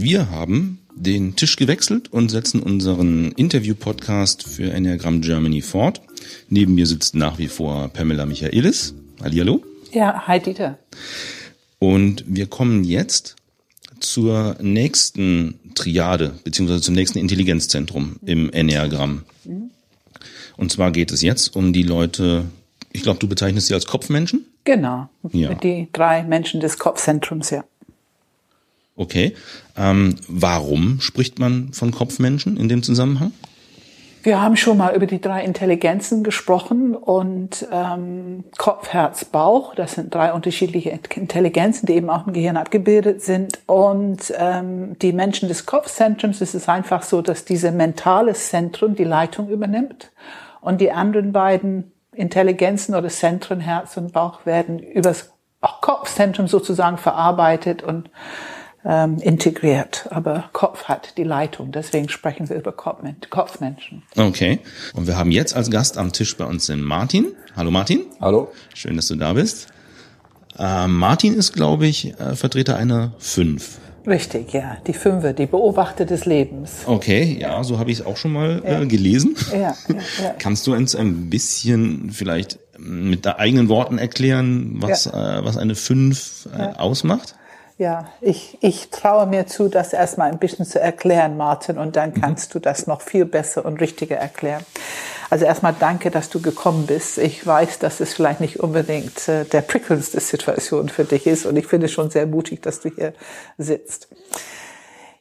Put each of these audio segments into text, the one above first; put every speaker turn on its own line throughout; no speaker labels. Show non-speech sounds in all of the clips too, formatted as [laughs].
Wir haben den Tisch gewechselt und setzen unseren Interview-Podcast für Enneagram Germany fort. Neben mir sitzt nach wie vor Pamela Michaelis. Hallihallo.
Ja, hi Dieter.
Und wir kommen jetzt zur nächsten Triade, beziehungsweise zum nächsten Intelligenzzentrum im Enneagramm. Und zwar geht es jetzt um die Leute, ich glaube, du bezeichnest sie als Kopfmenschen?
Genau.
Ja.
Die drei Menschen des Kopfzentrums, ja.
Okay. Ähm, warum spricht man von Kopfmenschen in dem Zusammenhang?
Wir haben schon mal über die drei Intelligenzen gesprochen und ähm, Kopf, Herz, Bauch. Das sind drei unterschiedliche Intelligenzen, die eben auch im Gehirn abgebildet sind. Und ähm, die Menschen des Kopfzentrums ist es einfach so, dass diese mentale Zentrum die Leitung übernimmt und die anderen beiden Intelligenzen oder Zentren, Herz und Bauch, werden übers Kopfzentrum sozusagen verarbeitet und ähm, integriert. Aber Kopf hat die Leitung. Deswegen sprechen wir über Kopfmenschen.
Okay. Und wir haben jetzt als Gast am Tisch bei uns den Martin. Hallo Martin.
Hallo.
Schön, dass du da bist. Äh, Martin ist, glaube ich, äh, Vertreter einer Fünf.
Richtig, ja. Die Fünfe, die Beobachter des Lebens.
Okay, ja, so habe ich es auch schon mal äh, gelesen.
Ja, ja, ja. [laughs]
Kannst du uns ein bisschen vielleicht mit eigenen Worten erklären, was, äh, was eine Fünf äh, ausmacht?
Ja, ich, ich traue mir zu, das erstmal ein bisschen zu erklären, Martin, und dann kannst du das noch viel besser und richtiger erklären. Also erstmal danke, dass du gekommen bist. Ich weiß, dass es vielleicht nicht unbedingt äh, der prickelndste Situation für dich ist und ich finde es schon sehr mutig, dass du hier sitzt.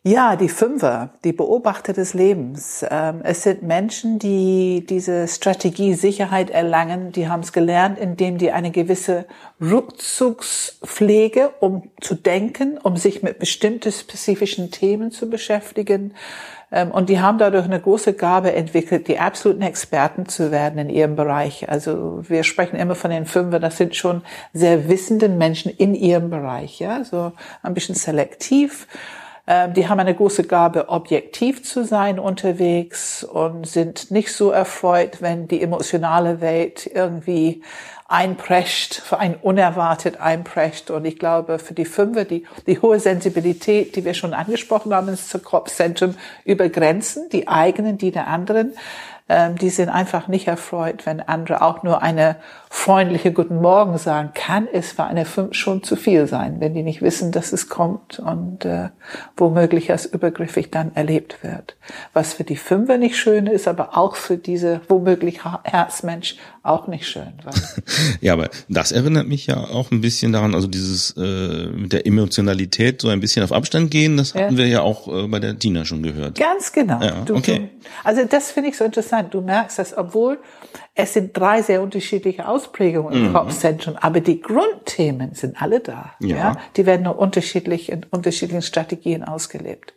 Ja, die Fünfer, die Beobachter des Lebens. Ähm, es sind Menschen, die diese Strategie Sicherheit erlangen. Die haben es gelernt, indem die eine gewisse Rückzugspflege, um zu denken, um sich mit bestimmten spezifischen Themen zu beschäftigen. Ähm, und die haben dadurch eine große Gabe entwickelt, die absoluten Experten zu werden in ihrem Bereich. Also wir sprechen immer von den Fünfer, das sind schon sehr wissenden Menschen in ihrem Bereich, ja, so ein bisschen selektiv. Ähm, die haben eine große Gabe, objektiv zu sein unterwegs und sind nicht so erfreut, wenn die emotionale Welt irgendwie einprescht, für einen unerwartet einprescht. Und ich glaube, für die Fünfe, die, die hohe Sensibilität, die wir schon angesprochen haben, ins Kopfzentrum über Grenzen, die eigenen, die der anderen, die sind einfach nicht erfreut, wenn andere auch nur eine freundliche Guten Morgen sagen, kann es für eine Fünf schon zu viel sein, wenn die nicht wissen, dass es kommt und äh, womöglich als übergriffig dann erlebt wird. Was für die Fünfer nicht schön ist, aber auch für diese womöglich Herzmensch auch nicht schön. [laughs]
ja, aber das erinnert mich ja auch ein bisschen daran, also dieses äh, mit der Emotionalität so ein bisschen auf Abstand gehen, das hatten ja. wir ja auch äh, bei der Tina schon gehört.
Ganz genau.
Ja, okay.
Du, also das finde ich so interessant. Du merkst, dass obwohl es sind drei sehr unterschiedliche Ausprägungen im mhm. Kopfzentrum, aber die Grundthemen sind alle da. Ja. ja. Die werden nur unterschiedlich in unterschiedlichen Strategien ausgelebt.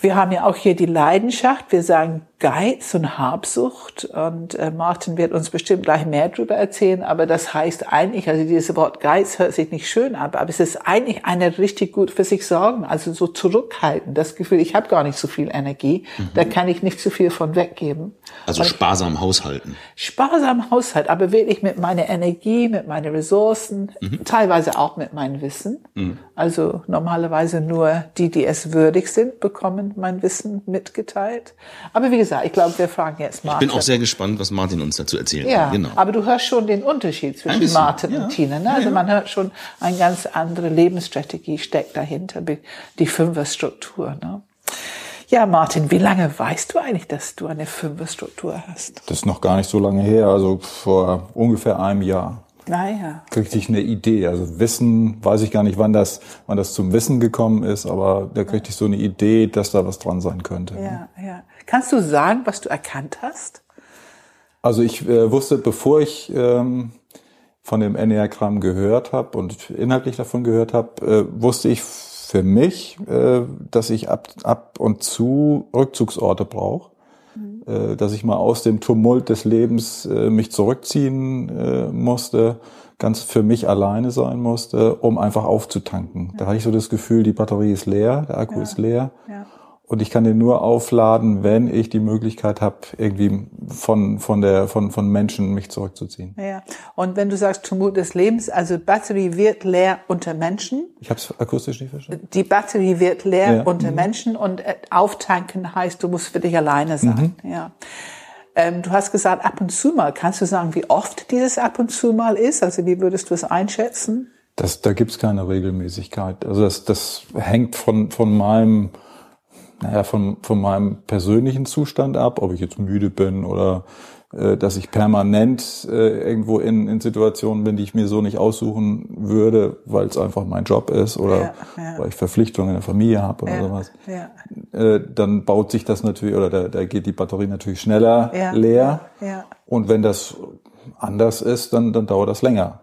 Wir haben ja auch hier die Leidenschaft. Wir sagen Geiz und Habsucht. Und äh, Martin wird uns bestimmt gleich mehr darüber erzählen. Aber das heißt eigentlich, also dieses Wort Geiz hört sich nicht schön an, aber es ist eigentlich eine richtig gut für sich sorgen. Also so zurückhalten. Das Gefühl, ich habe gar nicht so viel Energie. Mhm. Da kann ich nicht zu viel von weggeben.
Also sparsam haushalten.
Sparsam haushalten, aber wirklich mit meiner Energie, mit meinen Ressourcen, mhm. teilweise auch mit meinem Wissen. Mhm. Also normalerweise nur die, die es würdig sind, bekommen mein Wissen mitgeteilt. Aber wie gesagt, gesagt, ich glaube, wir fragen jetzt
Martin. Ich bin auch sehr gespannt, was Martin uns dazu erzählt.
Ja, genau. aber du hörst schon den Unterschied zwischen Martin ja. und Tina. Ne? Also ja, man hört schon, eine ganz andere Lebensstrategie steckt dahinter, die Fünferstruktur. Ne? Ja, Martin, wie lange weißt du eigentlich, dass du eine Fünferstruktur hast?
Das ist noch gar nicht so lange her, also vor ungefähr einem Jahr.
Naja.
Kriegte ich eine Idee. Also Wissen, weiß ich gar nicht, wann das, wann das zum Wissen gekommen ist, aber da kriegte ich so eine Idee, dass da was dran sein könnte.
Ja, ja. Kannst du sagen, was du erkannt hast?
Also ich äh, wusste, bevor ich ähm, von dem Enneagramm gehört habe und inhaltlich davon gehört habe, äh, wusste ich für mich, äh, dass ich ab, ab und zu Rückzugsorte brauche äh, dass ich mal aus dem Tumult des Lebens äh, mich zurückziehen äh, musste, ganz für mich alleine sein musste, um einfach aufzutanken. Ja. Da hatte ich so das Gefühl, die Batterie ist leer, der Akku ja. ist leer. Ja. Und ich kann den nur aufladen, wenn ich die Möglichkeit habe, irgendwie von, von, der, von, von Menschen mich zurückzuziehen.
Ja. Und wenn du sagst Tumult des Lebens, also Batterie wird leer unter Menschen.
Ich habe es akustisch nicht verstanden.
Die Batterie wird leer ja. unter mhm. Menschen und äh, auftanken heißt, du musst für dich alleine sein. Mhm. Ja. Ähm, du hast gesagt, ab und zu mal. Kannst du sagen, wie oft dieses ab und zu mal ist? Also wie würdest du es einschätzen?
Das, da gibt's keine Regelmäßigkeit. Also das, das hängt von, von meinem naja, von, von meinem persönlichen Zustand ab, ob ich jetzt müde bin oder äh, dass ich permanent äh, irgendwo in, in Situationen bin, die ich mir so nicht aussuchen würde, weil es einfach mein Job ist oder ja, ja. weil ich Verpflichtungen in der Familie habe oder ja, sowas. Äh, dann baut sich das natürlich oder da, da geht die Batterie natürlich schneller leer. Und wenn das anders ist, dann, dann dauert das länger.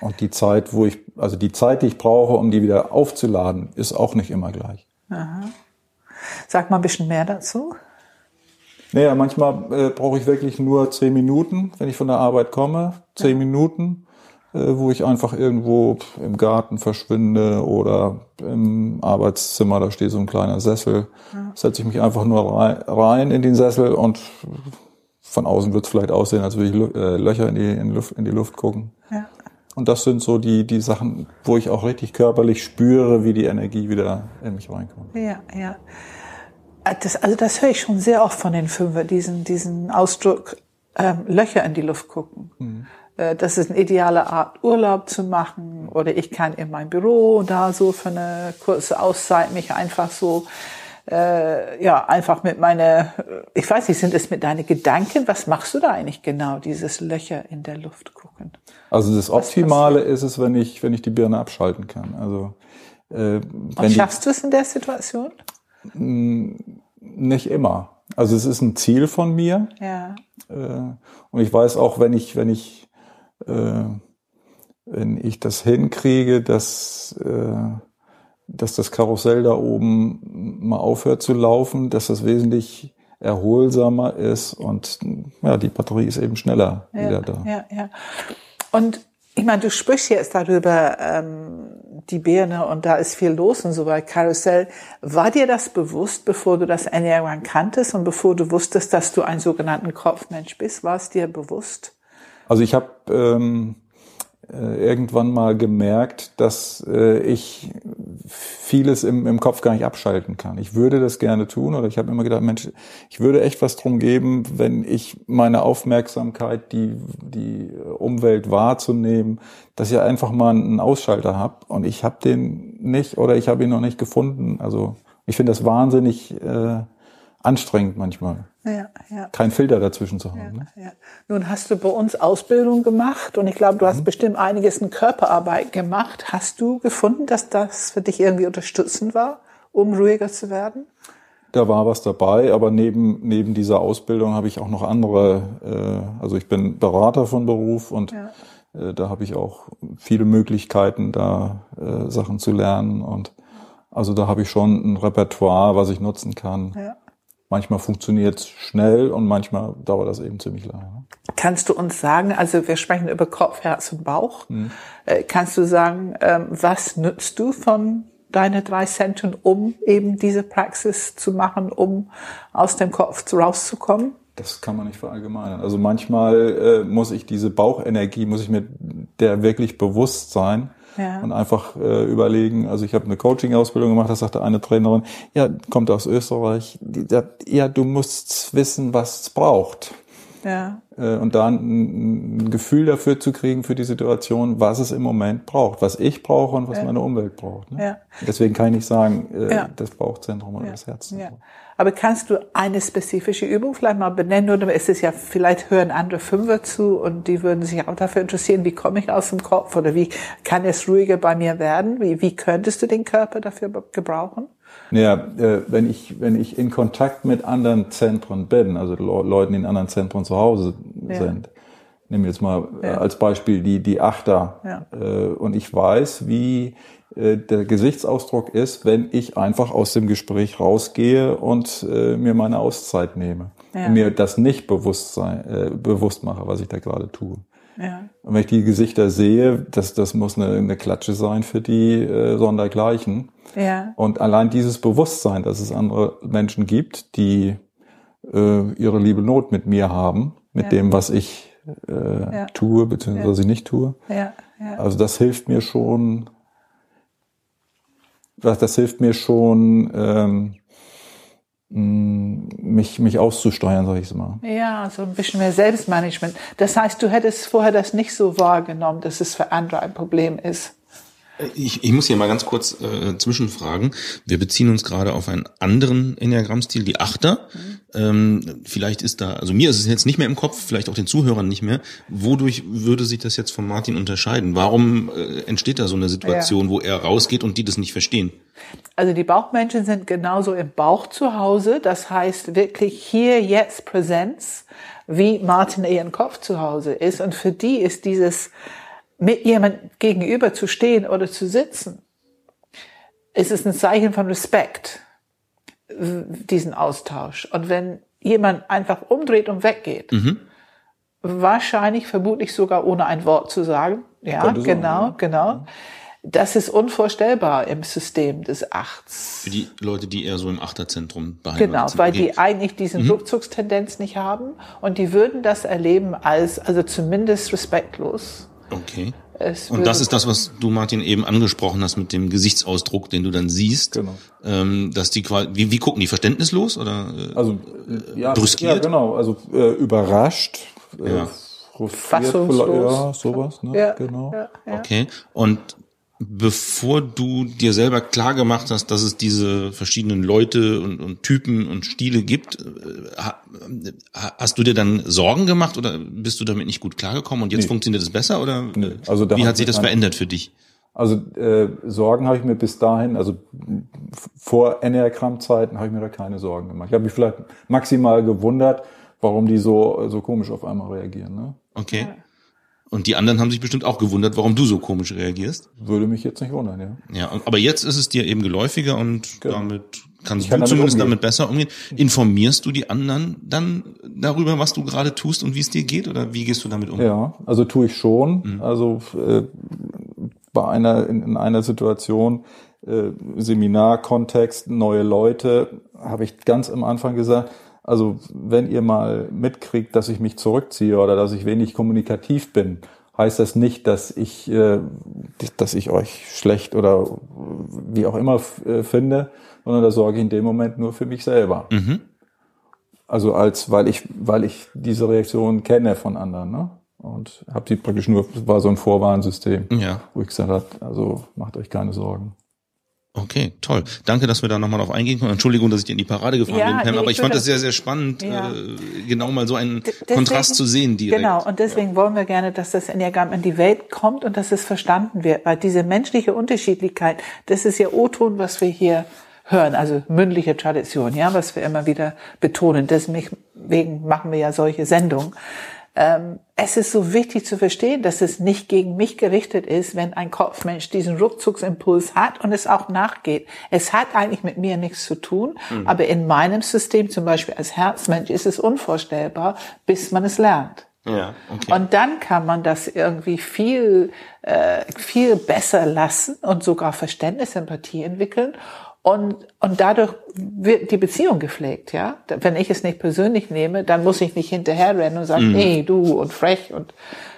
Und die Zeit, wo ich, also die Zeit, die ich brauche, um die wieder aufzuladen, ist auch nicht immer gleich. Aha.
Sag mal ein bisschen mehr dazu.
Naja, manchmal äh, brauche ich wirklich nur zehn Minuten, wenn ich von der Arbeit komme. Zehn ja. Minuten, äh, wo ich einfach irgendwo im Garten verschwinde oder im Arbeitszimmer, da steht so ein kleiner Sessel. Ja. Setze ich mich einfach nur rein, rein in den Sessel und von außen wird es vielleicht aussehen, als würde ich äh, Löcher in die, in, Luft, in die Luft gucken. Ja. Und das sind so die, die Sachen, wo ich auch richtig körperlich spüre, wie die Energie wieder in mich reinkommt.
Ja, ja. Das, also das höre ich schon sehr oft von den Fünfer, diesen, diesen Ausdruck, ähm, Löcher in die Luft gucken. Mhm. Äh, das ist eine ideale Art, Urlaub zu machen. Oder ich kann in mein Büro da so für eine kurze Auszeit mich einfach so äh, ja, einfach mit meiner, ich weiß nicht, sind es mit deinen Gedanken? Was machst du da eigentlich genau, dieses Löcher in der Luft gucken?
Also das Optimale ist es, wenn ich, wenn ich die Birne abschalten kann. Also
äh, Und schaffst du es in der Situation?
Nicht immer. Also es ist ein Ziel von mir. Ja. Äh, und ich weiß auch, wenn ich, wenn ich, äh, wenn ich das hinkriege, dass, äh, dass das Karussell da oben mal aufhört zu laufen, dass das wesentlich erholsamer ist und ja, die Batterie ist eben schneller
ja,
wieder da.
Ja, ja. Und ich meine, du sprichst jetzt darüber, ähm, die Birne und da ist viel los und so bei Karussell. War dir das bewusst, bevor du das Enneagramm kanntest und bevor du wusstest, dass du ein sogenannten Kopfmensch bist? War es dir bewusst?
Also ich habe ähm, äh, irgendwann mal gemerkt, dass äh, ich vieles im, im Kopf gar nicht abschalten kann. Ich würde das gerne tun oder ich habe immer gedacht, Mensch, ich würde echt was drum geben, wenn ich meine Aufmerksamkeit, die, die Umwelt wahrzunehmen, dass ich einfach mal einen Ausschalter habe und ich habe den nicht oder ich habe ihn noch nicht gefunden. Also ich finde das wahnsinnig äh, anstrengend manchmal. Ja, ja. Kein Filter dazwischen zu haben. Ja, ne?
ja. Nun hast du bei uns Ausbildung gemacht und ich glaube, du hast mhm. bestimmt einiges in Körperarbeit gemacht. Hast du gefunden, dass das für dich irgendwie unterstützend war, um ruhiger zu werden?
Da war was dabei, aber neben, neben dieser Ausbildung habe ich auch noch andere, äh, also ich bin Berater von Beruf und äh, da habe ich auch viele Möglichkeiten, da äh, Sachen zu lernen und also da habe ich schon ein Repertoire, was ich nutzen kann. Ja. Manchmal funktioniert es schnell und manchmal dauert das eben ziemlich lange.
Kannst du uns sagen, also wir sprechen über Kopf, Herz und Bauch. Hm. Kannst du sagen, ähm, was nützt du von deine drei Zentren, um eben diese Praxis zu machen, um aus dem Kopf rauszukommen?
Das kann man nicht verallgemeinern. Also manchmal äh, muss ich diese Bauchenergie, muss ich mir der wirklich bewusst sein ja. und einfach äh, überlegen. Also ich habe eine Coaching-Ausbildung gemacht, da sagte eine Trainerin, ja, kommt aus Österreich, die sagt, ja, du musst wissen, was es braucht. Ja. Äh, und da ein, ein, Gefühl dafür zu kriegen für die Situation, was es im Moment braucht, was ich brauche und was ja. meine Umwelt braucht. Ne? Ja. Deswegen kann ich nicht sagen, äh, das Bauchzentrum oder das Herzzentrum. Ja.
Aber kannst du eine spezifische Übung vielleicht mal benennen? Oder ist es ja, vielleicht hören andere Fünfer zu und die würden sich auch dafür interessieren, wie komme ich aus dem Kopf oder wie kann es ruhiger bei mir werden? Wie, wie könntest du den Körper dafür gebrauchen?
Ja, äh, wenn ich, wenn ich in Kontakt mit anderen Zentren bin, also Leuten, die in anderen Zentren zu Hause ja. sind, nehmen wir jetzt mal ja. als Beispiel die, die Achter, ja. äh, und ich weiß, wie äh, der Gesichtsausdruck ist, wenn ich einfach aus dem Gespräch rausgehe und äh, mir meine Auszeit nehme. Ja. Und mir das nicht bewusst, sein, äh, bewusst mache, was ich da gerade tue.
Ja.
Und wenn ich die Gesichter sehe, das, das muss eine, eine Klatsche sein für die äh, Sondergleichen.
Ja.
Und allein dieses Bewusstsein, dass es andere Menschen gibt, die äh, ihre liebe Not mit mir haben, mit
Ja.
dem, was ich äh, tue, beziehungsweise was ich nicht tue.
Ja. Ja.
Also das hilft mir schon, das, das hilft mir schon, ähm, mh, mich, mich auszusteuern, sag ich mal.
Ja, so ein bisschen mehr Selbstmanagement. Das heißt, du hättest vorher das nicht so wahrgenommen, dass es für andere ein Problem ist.
Ich, ich muss hier mal ganz kurz äh, zwischenfragen. Wir beziehen uns gerade auf einen anderen Enneagrammstil, die Achter. Ähm, vielleicht ist da, also mir ist es jetzt nicht mehr im Kopf, vielleicht auch den Zuhörern nicht mehr. Wodurch würde sich das jetzt von Martin unterscheiden? Warum äh, entsteht da so eine Situation, wo er rausgeht und die das nicht verstehen?
Also die Bauchmenschen sind genauso im Bauch zu Hause. Das heißt wirklich hier jetzt Präsenz, wie Martin ihren Kopf zu Hause ist. Und für die ist dieses mit jemand gegenüber zu stehen oder zu sitzen, ist es ein Zeichen von Respekt, diesen Austausch. Und wenn jemand einfach umdreht und weggeht, wahrscheinlich, vermutlich sogar ohne ein Wort zu sagen, ja,
Könnte sein,
genau,
ja.
genau. Das ist unvorstellbar im System des Achts.
Für die Leute, die eher so im Achterzentrum beheimatet
Genau,
sind.
weil
Okay.
die eigentlich diesen Rückzugstendenz nicht haben und die würden das erleben als, also zumindest respektlos.
Okay.
Es
Und das ist das, was du, Martin, eben angesprochen hast mit dem Gesichtsausdruck, den du dann siehst.
Genau.
Ähm, dass die quasi, wie, wie gucken die verständnislos oder? Äh,
Also ja,
Brüskiert?
ja genau, also äh, überrascht, äh,
Ja.
frustriert,
Fassungslos.
ja, sowas, ne?
Ja,
genau.
ja, ja.
Okay. Und bevor du dir selber klar gemacht hast, dass es diese verschiedenen Leute und, und Typen und Stile gibt, äh, ha- ha- hast du dir dann Sorgen gemacht oder bist du damit nicht gut klargekommen und jetzt funktioniert es besser oder
Nee, also
wie
hat
sich das verändert für dich?
Also äh, Sorgen habe ich mir bis dahin, also vor Enneagramm-Zeiten habe ich mir da keine Sorgen gemacht. Ich habe mich vielleicht maximal gewundert, warum die so so komisch auf einmal reagieren. Ne?
Okay. Und die anderen haben sich bestimmt auch gewundert, warum du so komisch reagierst.
Würde mich jetzt nicht wundern, ja.
Ja, aber jetzt ist es dir eben geläufiger und
Genau.
damit kannst
kann
du
damit
zumindest
umgehen.
damit besser umgehen. Informierst du die anderen dann darüber, was du gerade tust und wie es dir geht oder wie gehst du damit um?
Ja, also tue ich schon. Also äh, bei einer in, in einer Situation äh, Seminarkontext neue Leute habe ich ganz am Anfang gesagt. Also wenn ihr mal mitkriegt, dass ich mich zurückziehe oder dass ich wenig kommunikativ bin, heißt das nicht, dass ich äh, dass ich euch schlecht oder wie auch immer äh, finde, sondern da sorge ich in dem Moment nur für mich selber. Also als weil ich weil ich diese Reaktion kenne von anderen, ne? Und habe die praktisch nur war so ein Vorwarnsystem,
Ja.
wo ich gesagt habe, also macht euch keine Sorgen.
Okay, toll. Danke, dass wir da nochmal drauf eingehen können. Entschuldigung, dass ich dir in die Parade gefahren
Ja,
bin, Pam,
nee,
aber
ich
fand das sehr, sehr spannend,
Ja.
äh, genau mal so einen
deswegen-
Kontrast zu sehen direkt.
Genau, und deswegen wollen wir gerne, dass das Enneagramm in die Welt kommt und dass es verstanden wird, weil diese menschliche Unterschiedlichkeit, das ist ja O-Ton, was wir hier hören, also mündliche Tradition, ja, was wir immer wieder betonen. Deswegen machen wir ja solche Sendungen. Ähm, es ist so wichtig zu verstehen, dass es nicht gegen mich gerichtet ist, wenn ein Kopfmensch diesen Rückzugsimpuls hat und es auch nachgeht. Es hat eigentlich mit mir nichts zu tun, aber in meinem System, zum Beispiel als Herzmensch, ist es unvorstellbar, bis man es lernt.
Ja, okay.
Und dann kann man das irgendwie viel, äh, viel besser lassen und sogar Verständnis, Empathie entwickeln. Und, und dadurch wird die Beziehung gepflegt, ja. Wenn ich es nicht persönlich nehme, dann muss ich nicht hinterherrennen und sagen, hey, du und frech und,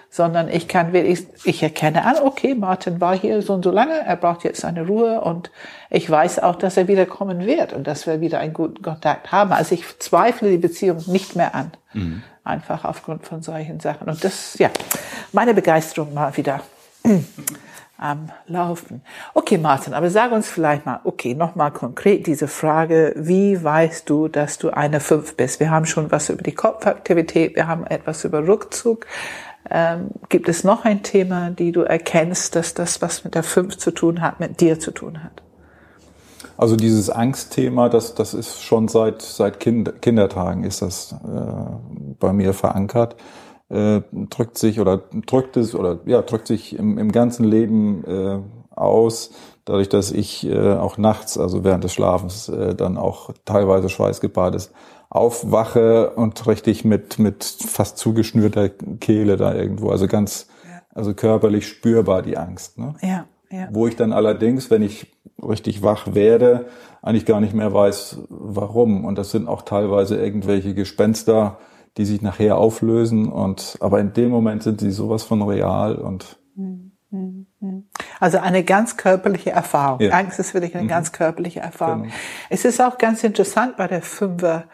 sondern ich kann wirklich, ich erkenne an, okay, Martin war hier so und so lange, er braucht jetzt seine Ruhe und ich weiß auch, dass er wieder kommen wird und dass wir wieder einen guten Kontakt haben. Also ich zweifle die Beziehung nicht mehr an. Einfach aufgrund von solchen Sachen. Und das, ja, meine Begeisterung mal wieder am Laufen. Okay, Martin, aber sag uns vielleicht mal, okay, nochmal konkret diese Frage, wie weißt du, dass du eine Fünf bist? Wir haben schon was über die Kopfaktivität, wir haben etwas über Rückzug. Ähm, gibt es noch ein Thema, die du erkennst, dass das, was mit der Fünf zu tun hat, mit dir zu tun hat?
Also dieses Angstthema, das, das ist schon seit, seit kind, Kindertagen ist das äh, bei mir verankert. Äh, drückt sich oder drückt es oder ja, drückt sich im, im ganzen Leben äh, aus, dadurch, dass ich äh, auch nachts, also während des Schlafens, äh, dann auch teilweise schweißgebadet aufwache und richtig mit, mit fast zugeschnürter Kehle da irgendwo. Also ganz, ja. also körperlich spürbar die Angst. Ne?
Ja, ja.
Wo ich dann allerdings, wenn ich richtig wach werde, eigentlich gar nicht mehr weiß, warum. Und das sind auch teilweise irgendwelche Gespenster, die sich nachher auflösen. Und aber in dem Moment sind sie sowas von real und
also eine ganz körperliche Erfahrung. Ja. Angst ist wirklich eine mhm. ganz körperliche Erfahrung. Genau. Es ist auch ganz interessant bei der Fünfer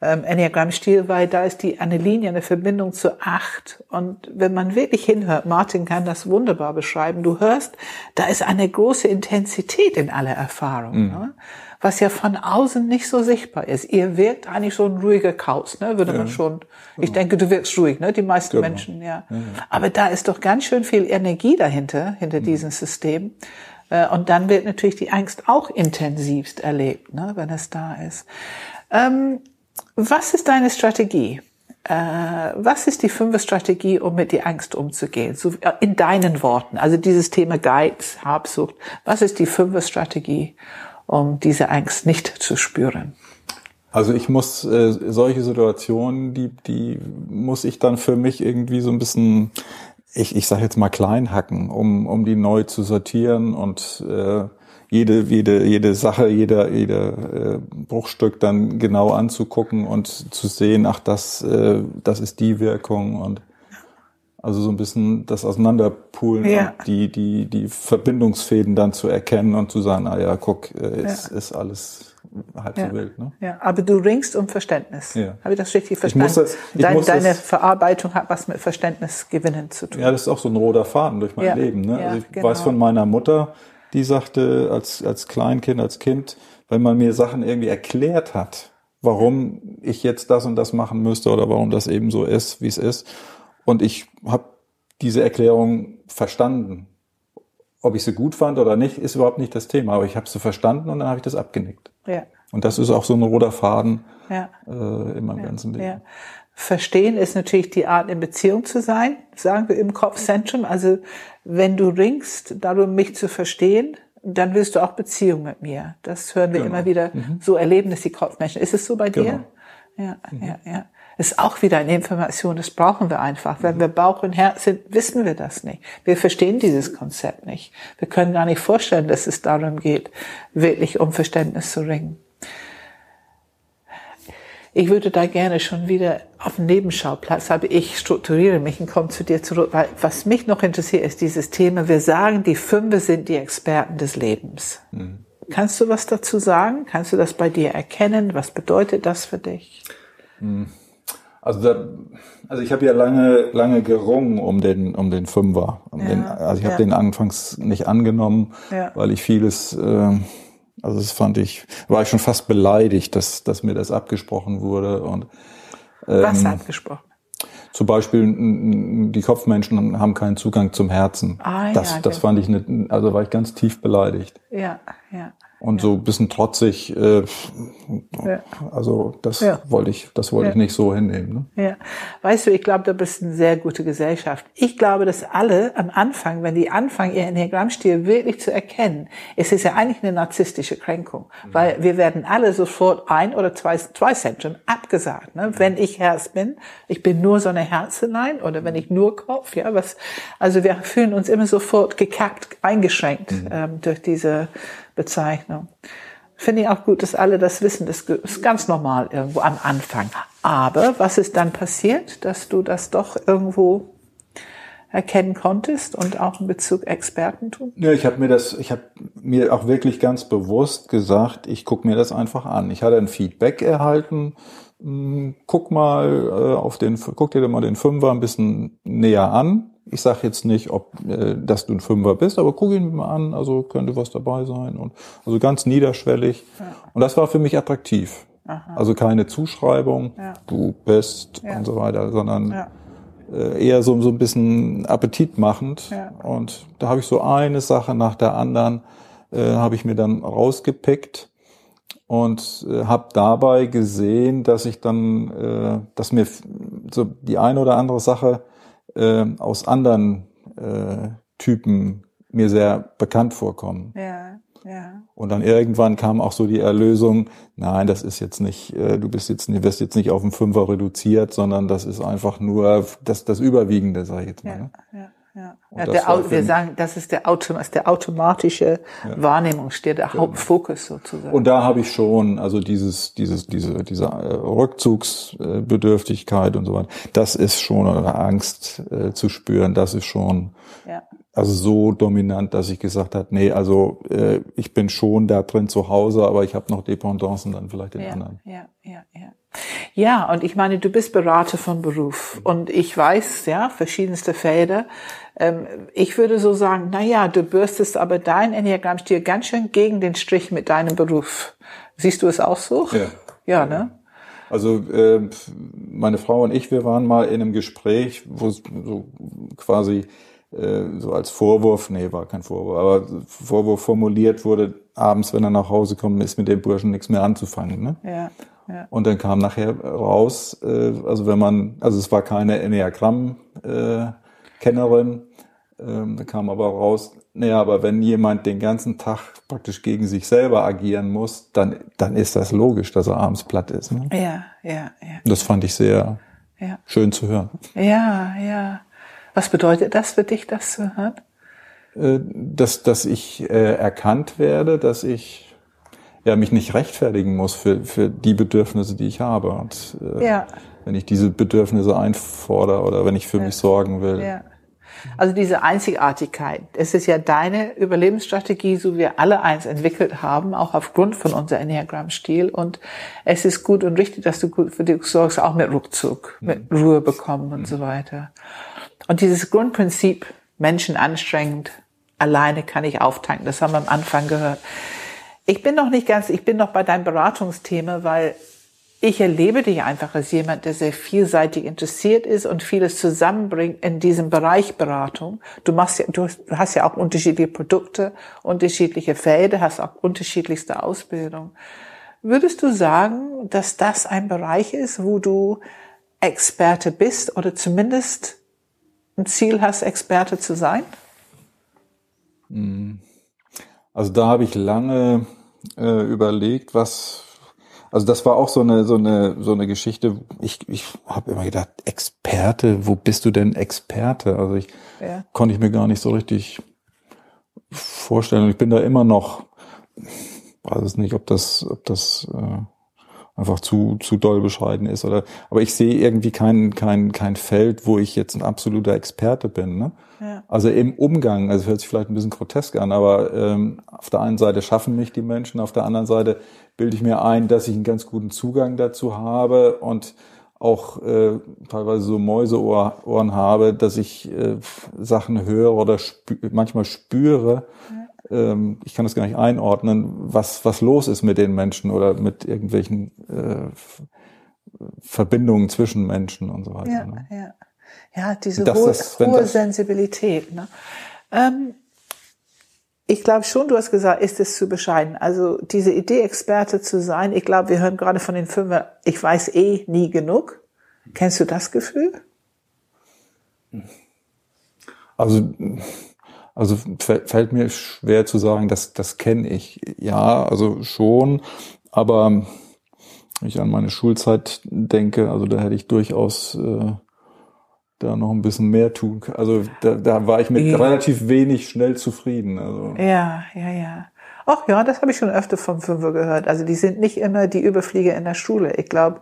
ähm, Enneagramm-Stil, weil da ist die eine Linie, eine Verbindung zu acht. Und wenn man wirklich hinhört, Martin kann das wunderbar beschreiben, du hörst, da ist eine große Intensität in aller Erfahrung. Mhm. Ne? Was ja von außen nicht so sichtbar ist. Ihr wirkt eigentlich so ein ruhiger Kauz, ne? würde ja. man schon. Ich genau. denke, du wirkst ruhig, ne? Die meisten genau. Menschen, ja. ja. Aber da ist doch ganz schön viel Energie dahinter, hinter mhm. diesem System. Äh, und dann wird natürlich die Angst auch intensivst erlebt, ne? wenn es da ist. Ähm, was ist deine Strategie? Äh, was ist die fünfte Strategie, um mit der Angst umzugehen? So äh, in deinen Worten, also dieses Thema Geiz, Habsucht. Was ist die fünfte Strategie, um diese Angst nicht zu spüren.
Also ich muss äh, solche Situationen, die die muss ich dann für mich irgendwie so ein bisschen, ich ich sage jetzt mal klein hacken, um um die neu zu sortieren und äh, jede jede jede Sache, jeder jeder äh, Bruchstück dann genau anzugucken und zu sehen, ach das äh, das ist die Wirkung und also so ein bisschen das Auseinanderpoolen ja. und die, die, die Verbindungsfäden dann zu erkennen und zu sagen, ah ja, guck, äh, ist, ja. ist alles halb ja. so wild. Ne?
Ja, aber du ringst um Verständnis. Ja. Habe ich das richtig verstanden? Ich muss das, ich Dein, muss deine das, Verarbeitung hat was mit Verständnis gewinnen zu tun.
Ja, das ist auch so ein roter Faden durch mein Leben. Ne? also ich genau. weiß von meiner Mutter, die sagte als, als Kleinkind, als Kind, wenn man mir Sachen irgendwie erklärt hat, warum ich jetzt das und das machen müsste oder warum das eben so ist, wie es ist, und ich habe diese Erklärung verstanden. Ob ich sie gut fand oder nicht, ist überhaupt nicht das Thema. Aber ich habe sie verstanden und dann habe ich das abgenickt. Ja. Und das ist auch so ein roter Faden ja. äh, in meinem ja. ganzen Leben. Ja.
Verstehen ist natürlich die Art, in Beziehung zu sein, sagen wir im Kopfzentrum. Also wenn du ringst, darum mich zu verstehen, dann willst du auch Beziehung mit mir. Das hören wir genau. immer wieder. Mhm. So erleben es die Kopfmenschen. Ist es so bei genau. dir? Ja, mhm. ja, ja ist auch wieder eine Information, das brauchen wir einfach. Wenn wir Bauch und Herz sind, wissen wir das nicht. Wir verstehen dieses Konzept nicht. Wir können gar nicht vorstellen, dass es darum geht, wirklich um Verständnis zu ringen. Ich würde da gerne schon wieder auf den Nebenschauplatz, aber ich strukturiere mich und komme zu dir zurück, weil was mich noch interessiert, ist dieses Thema. Wir sagen, die Fünfe sind die Experten des Lebens. Mhm. Kannst du was dazu sagen? Kannst du das bei dir erkennen? Was bedeutet das für dich?
Mhm. Also, da, also ich habe ja lange, lange gerungen um den, um den Fünfer. Um ja, den, also ich habe ja. den anfangs nicht angenommen, ja. weil ich vieles, äh, also das fand ich, war ich schon fast beleidigt, dass, dass mir das abgesprochen wurde. Und,
ähm, Was abgesprochen?
Zum Beispiel, die Kopfmenschen haben keinen Zugang zum Herzen. Ah, das, ja, das fand ich, nicht, also war ich ganz tief beleidigt.
Ja, ja
und ja. so ein bisschen trotzig. Äh, ja. Also das ja. wollte ich, das wollte ich nicht so hinnehmen.
Ne? Ja, weißt du, ich glaube, du bist eine sehr gute Gesellschaft. Ich glaube, dass alle am Anfang, wenn die anfangen, ihr Enneagrammstil wirklich zu erkennen, es ist ja eigentlich eine narzisstische Kränkung, mhm. weil wir werden alle sofort ein oder zwei, zwei Zentren abgesagt. Ne? Wenn ich Herz bin, ich bin nur so eine Herzelein oder wenn ich nur Kopf, ja, was, also wir fühlen uns immer sofort gekappt, eingeschränkt mhm. ähm, durch diese Bezeichnung. Finde ich auch gut, dass alle das wissen. Das ist ganz normal irgendwo am Anfang. Aber was ist dann passiert, dass du das doch irgendwo erkennen konntest und auch in Bezug Expertentum?
Ja, ich habe mir das, ich habe mir auch wirklich ganz bewusst gesagt, ich gucke mir das einfach an. Ich hatte ein Feedback erhalten. Hm, guck mal äh, auf den, guck dir mal den Fünfer ein bisschen näher an ich sage jetzt nicht, ob äh, dass du ein Fünfer bist, aber guck ihn mal an, also könnte was dabei sein und also ganz niederschwellig. Ja. Und das war für mich attraktiv. Aha. Also keine Zuschreibung, ja. du bist ja. und so weiter, sondern äh, eher so, so ein bisschen appetitmachend. Und da habe ich so eine Sache nach der anderen, äh, habe ich mir dann rausgepickt und äh, habe dabei gesehen, dass ich dann, äh, dass mir so die eine oder andere Sache äh, aus anderen äh, Typen mir sehr bekannt vorkommen. Ja.
Ja.
Und dann irgendwann kam auch so die Erlösung, nein, das ist jetzt nicht, äh, du bist jetzt, wirst jetzt nicht auf einen Fünfer reduziert, sondern das ist einfach nur das, das Überwiegende, sage ich jetzt mal.
Ja,
ne?
ja, ja. Ja der, wir sagen, das ist der, Autom ist der automatische Wahrnehmungsstier, der Hauptfokus sozusagen.
Und da habe ich schon, also dieses, dieses, diese, diese äh, Rückzugsbedürftigkeit und so weiter, das ist schon, oder Angst äh, zu spüren, das ist schon,
ja.
Also so dominant, dass ich gesagt habe, nee, also äh, ich bin schon da drin zu Hause, aber ich habe noch Dependancen dann vielleicht in
Ja,
anderen.
ja, ja, ja. Ja, und ich meine, du bist Berater von Beruf und ich weiß, ja, verschiedenste Felder. Ähm, ich würde so sagen, na ja, du bürstest aber dein Enneagrammstil ganz schön gegen den Strich mit deinem Beruf. Siehst du es auch so?
Ja.
Ja, ne?
Also äh, meine Frau und ich, wir waren mal in einem Gespräch, wo es so quasi so als Vorwurf, nee, war kein Vorwurf, aber Vorwurf formuliert wurde, abends, wenn er nach Hause kommt, ist mit dem Burschen nichts mehr anzufangen. Ne?
Ja, ja.
Und dann kam nachher raus, äh, also wenn man, also es war keine Enneagramm-Kennerin, ähm, da kam aber raus, naja, aber wenn jemand den ganzen Tag praktisch gegen sich selber agieren muss, dann, dann ist das logisch, dass er abends platt ist. Ne?
Ja, ja, ja,
das fand ich sehr
ja.
schön zu hören.
Ja, ja. Was bedeutet das für dich, das zu hören?
Äh, dass, dass ich äh, erkannt werde, dass ich ja, mich nicht rechtfertigen muss für, für die Bedürfnisse, die ich habe. Und äh,
Ja.
wenn ich diese Bedürfnisse einfordere oder wenn ich für mich sorgen will.
Ja. Also diese Einzigartigkeit, es ist ja deine Überlebensstrategie, so wir alle eins entwickelt haben, auch aufgrund von unser Enneagramm-Stil. Und es ist gut und richtig, dass du gut für dich sorgst, auch mit Rückzug, mit Ruhe bekommen und so weiter. Und dieses Grundprinzip, Menschen anstrengend, alleine kann ich auftanken, das haben wir am Anfang gehört. Ich bin noch nicht ganz, ich bin noch bei deinem Beratungsthema, weil ich erlebe dich einfach als jemand, der sehr vielseitig interessiert ist und vieles zusammenbringt in diesem Bereich Beratung. Du machst ja, du hast ja auch unterschiedliche Produkte, unterschiedliche Felder, hast auch unterschiedlichste Ausbildung. Würdest du sagen, dass das ein Bereich ist, wo du Experte bist oder zumindest ein Ziel hast, Experte zu sein?
Also da habe ich lange äh, überlegt, was also das war auch so eine so eine so eine Geschichte. Ich ich habe immer gedacht, Experte, wo bist du denn Experte? Also ich
Ja.
konnte ich mir gar nicht so richtig vorstellen. Und ich bin da immer noch, weiß es nicht, ob das ob das äh, einfach zu zu doll bescheiden ist oder. Aber ich sehe irgendwie kein kein kein Feld, wo ich jetzt ein absoluter Experte bin. Ne?
Ja.
Also im Umgang, also hört sich vielleicht ein bisschen grotesk an, aber ähm, auf der einen Seite schaffen mich die Menschen, auf der anderen Seite bilde ich mir ein, dass ich einen ganz guten Zugang dazu habe und auch äh, teilweise so Mäuseohren habe, dass ich äh, Sachen höre oder spü manchmal spüre. Ähm, ich kann das gar nicht einordnen, was was los ist mit den Menschen oder mit irgendwelchen äh, Verbindungen zwischen Menschen und so weiter.
Ja,
ne?
ja. Ja, diese
Das-
hohe,
das-
hohe
das-
Sensibilität. Ne? Ähm, ich glaube schon, du hast gesagt, ist es zu bescheiden. Also diese Idee, Experte zu sein, ich glaube, wir hören gerade von den Filmen, ich weiß eh nie genug. Kennst du das Gefühl?
Also, also fä- fällt mir schwer zu sagen, dass das kenne ich. Ja, also schon, aber wenn ich an meine Schulzeit denke, also da hätte ich durchaus äh, da noch ein bisschen mehr tun können. Also da, da war ich mit
Ja.
relativ wenig schnell zufrieden. Also
Ja, ja, ja. Ach ja, das habe ich schon öfter vom Fünfer gehört. Also die sind nicht immer die Überflieger in der Schule. Ich glaube,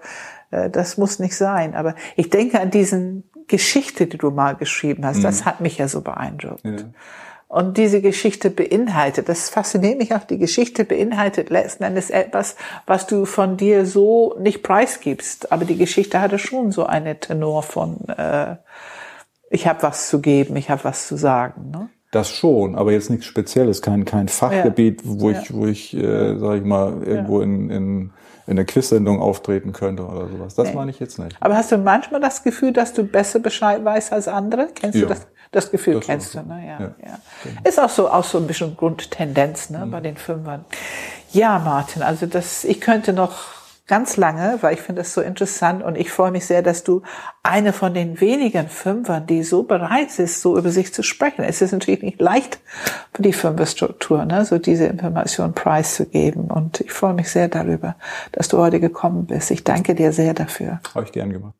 äh, das muss nicht sein. Aber ich denke an diesen Geschichte, die du mal geschrieben hast. Das hat mich ja so beeindruckt.
ja.
Und diese Geschichte beinhaltet, das fasziniert mich auch, die Geschichte beinhaltet letzten Endes etwas, was du von dir so nicht preisgibst. Aber die Geschichte hatte schon so eine Tenor von, äh, ich habe was zu geben, ich habe was zu sagen. Ne?
Das schon, aber jetzt nichts Spezielles, kein kein Fachgebiet, wo ich wo ich, äh, sag ich mal, irgendwo in, in in der Quizsendung auftreten könnte oder sowas. Das meine ich jetzt nicht.
Aber hast du manchmal das Gefühl, dass du besser Bescheid weißt als andere? Kennst
Ja.
du das? Das Gefühl
Das
kennst du, ne? Ja,
Ja.
ja. Ist auch so, auch so ein bisschen Grundtendenz, ne, bei den Fünfern. Ja, Martin, also das, ich könnte noch ganz lange, weil ich finde das so interessant und ich freue mich sehr, dass du eine von den wenigen Fünfern, die so bereit ist, so über sich zu sprechen. Es ist natürlich nicht leicht für die Fünferstruktur, ne, so diese Information preiszugeben und ich freue mich sehr darüber, dass du heute gekommen bist. Ich danke dir sehr dafür.
Habe ich gern gemacht.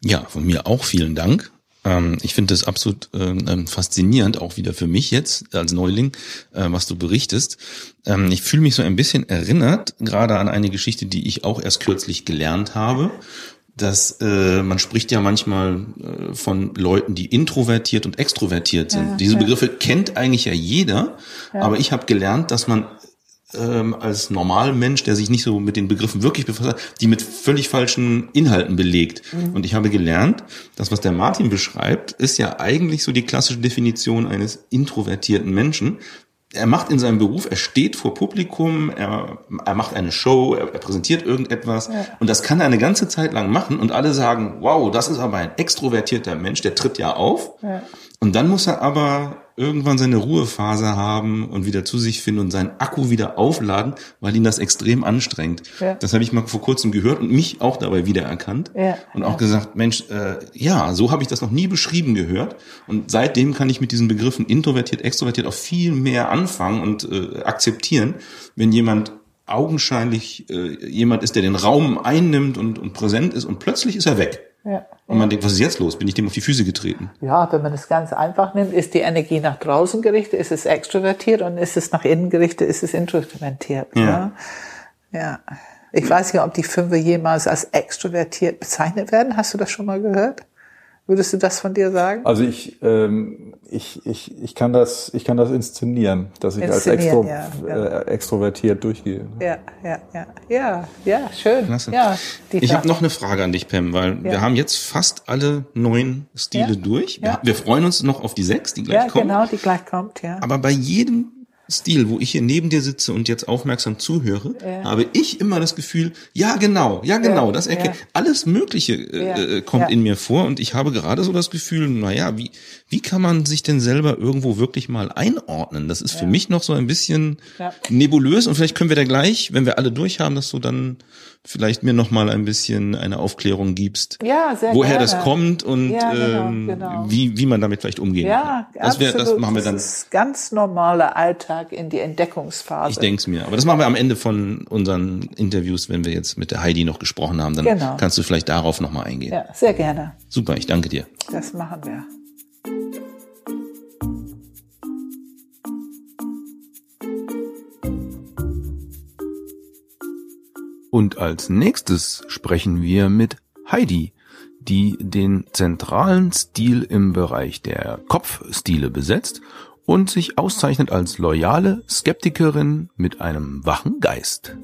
Ja, von mir auch vielen Dank. Ähm, ich finde es absolut ähm, faszinierend, auch wieder für mich jetzt als Neuling, äh, was du berichtest. Ähm, ich fühle mich so ein bisschen erinnert, gerade an eine Geschichte, die ich auch erst kürzlich gelernt habe. Dass äh, man spricht ja manchmal äh, von Leuten, die introvertiert und extrovertiert sind.
Ja,
Diese
ja.
Begriffe kennt eigentlich ja jeder,
Ja.
aber ich habe gelernt, dass man ähm, als Normalmensch, der sich nicht so mit den Begriffen wirklich befasst hat, die mit völlig falschen Inhalten belegt. Und ich habe gelernt, dass was der Martin beschreibt, ist ja eigentlich so die klassische Definition eines introvertierten Menschen. Er macht in seinem Beruf, er steht vor Publikum, er, er macht eine Show, er, er präsentiert irgendetwas und das kann er eine ganze Zeit lang machen und alle sagen, wow, das ist aber ein extrovertierter Mensch, der tritt ja auf.
Ja.
Und dann muss er aber irgendwann seine Ruhephase haben und wieder zu sich finden und seinen Akku wieder aufladen, weil ihn das extrem anstrengt.
Ja.
Das habe ich mal vor kurzem gehört und mich auch dabei wiedererkannt
Ja,
und auch gesagt, Mensch, äh, ja, so habe ich das noch nie beschrieben gehört. Und seitdem kann ich mit diesen Begriffen introvertiert, extrovertiert auch viel mehr anfangen und äh, akzeptieren, wenn jemand augenscheinlich äh, jemand ist, der den Raum einnimmt und, und präsent ist und plötzlich ist er weg.
Ja.
Und man denkt, was ist jetzt los? Bin ich dem auf die Füße getreten?
Ja, wenn man es ganz einfach nimmt, ist die Energie nach draußen gerichtet, ist es extrovertiert und ist es nach innen gerichtet, ist es introvertiert.
Ja.
Ja. ja. Ich weiß nicht, ob die Fünfe jemals als extrovertiert bezeichnet werden. Hast du das schon mal gehört? Würdest du das von dir sagen?
Also ich, ähm, ich, ich, ich kann das, ich kann das inszenieren, dass ich als
Inszenieren,
Extro,
ja, ja.
Äh, extrovertiert durchgehe.
Ja, ja, ja, ja, ja, schön.
Klasse.
Ja,
ich habe noch eine Frage an dich, Pam, weil wir
Ja.
haben jetzt fast alle neun Stile
Ja.
durch. Wir,
Ja.
wir freuen uns noch auf die sechs, die gleich
Ja,
kommen.
genau, die gleich kommt, ja.
Aber bei jedem Stil, wo ich hier neben dir sitze und jetzt aufmerksam zuhöre,
Ja.
habe ich immer das Gefühl, ja genau, ja genau,
Ja,
das erkennt
ja.
alles Mögliche äh, äh, kommt in mir vor und ich habe gerade so das Gefühl, naja, wie wie kann man sich denn selber irgendwo wirklich mal einordnen? Das ist für mich noch so ein bisschen nebulös und vielleicht können wir da gleich, wenn wir alle durch haben, dass du dann vielleicht mir noch mal ein bisschen eine Aufklärung gibst,
Ja, sehr
woher
gerne.
das kommt und
Ja, genau,
ähm,
genau.
wie wie man damit vielleicht umgehen
Ja,
kann. Das, wär, das machen wir dann.
Das ist ganz normaler Alltag in die Entdeckungsphase.
Ich denke es mir. Aber das machen wir am Ende von unseren Interviews, wenn wir jetzt mit der Heidi noch gesprochen haben. Dann
Genau.
kannst du vielleicht darauf nochmal eingehen.
Ja, sehr gerne.
Super, ich danke dir.
Das machen wir.
Und als nächstes sprechen wir mit Heidi, die den zentralen Stil im Bereich der Kopfstile besetzt und sich auszeichnet als loyale Skeptikerin mit einem wachen Geist.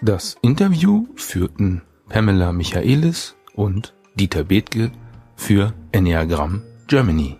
Das Interview führten Pamela Michaelis und Dieter Bethke für Enneagramm Germany.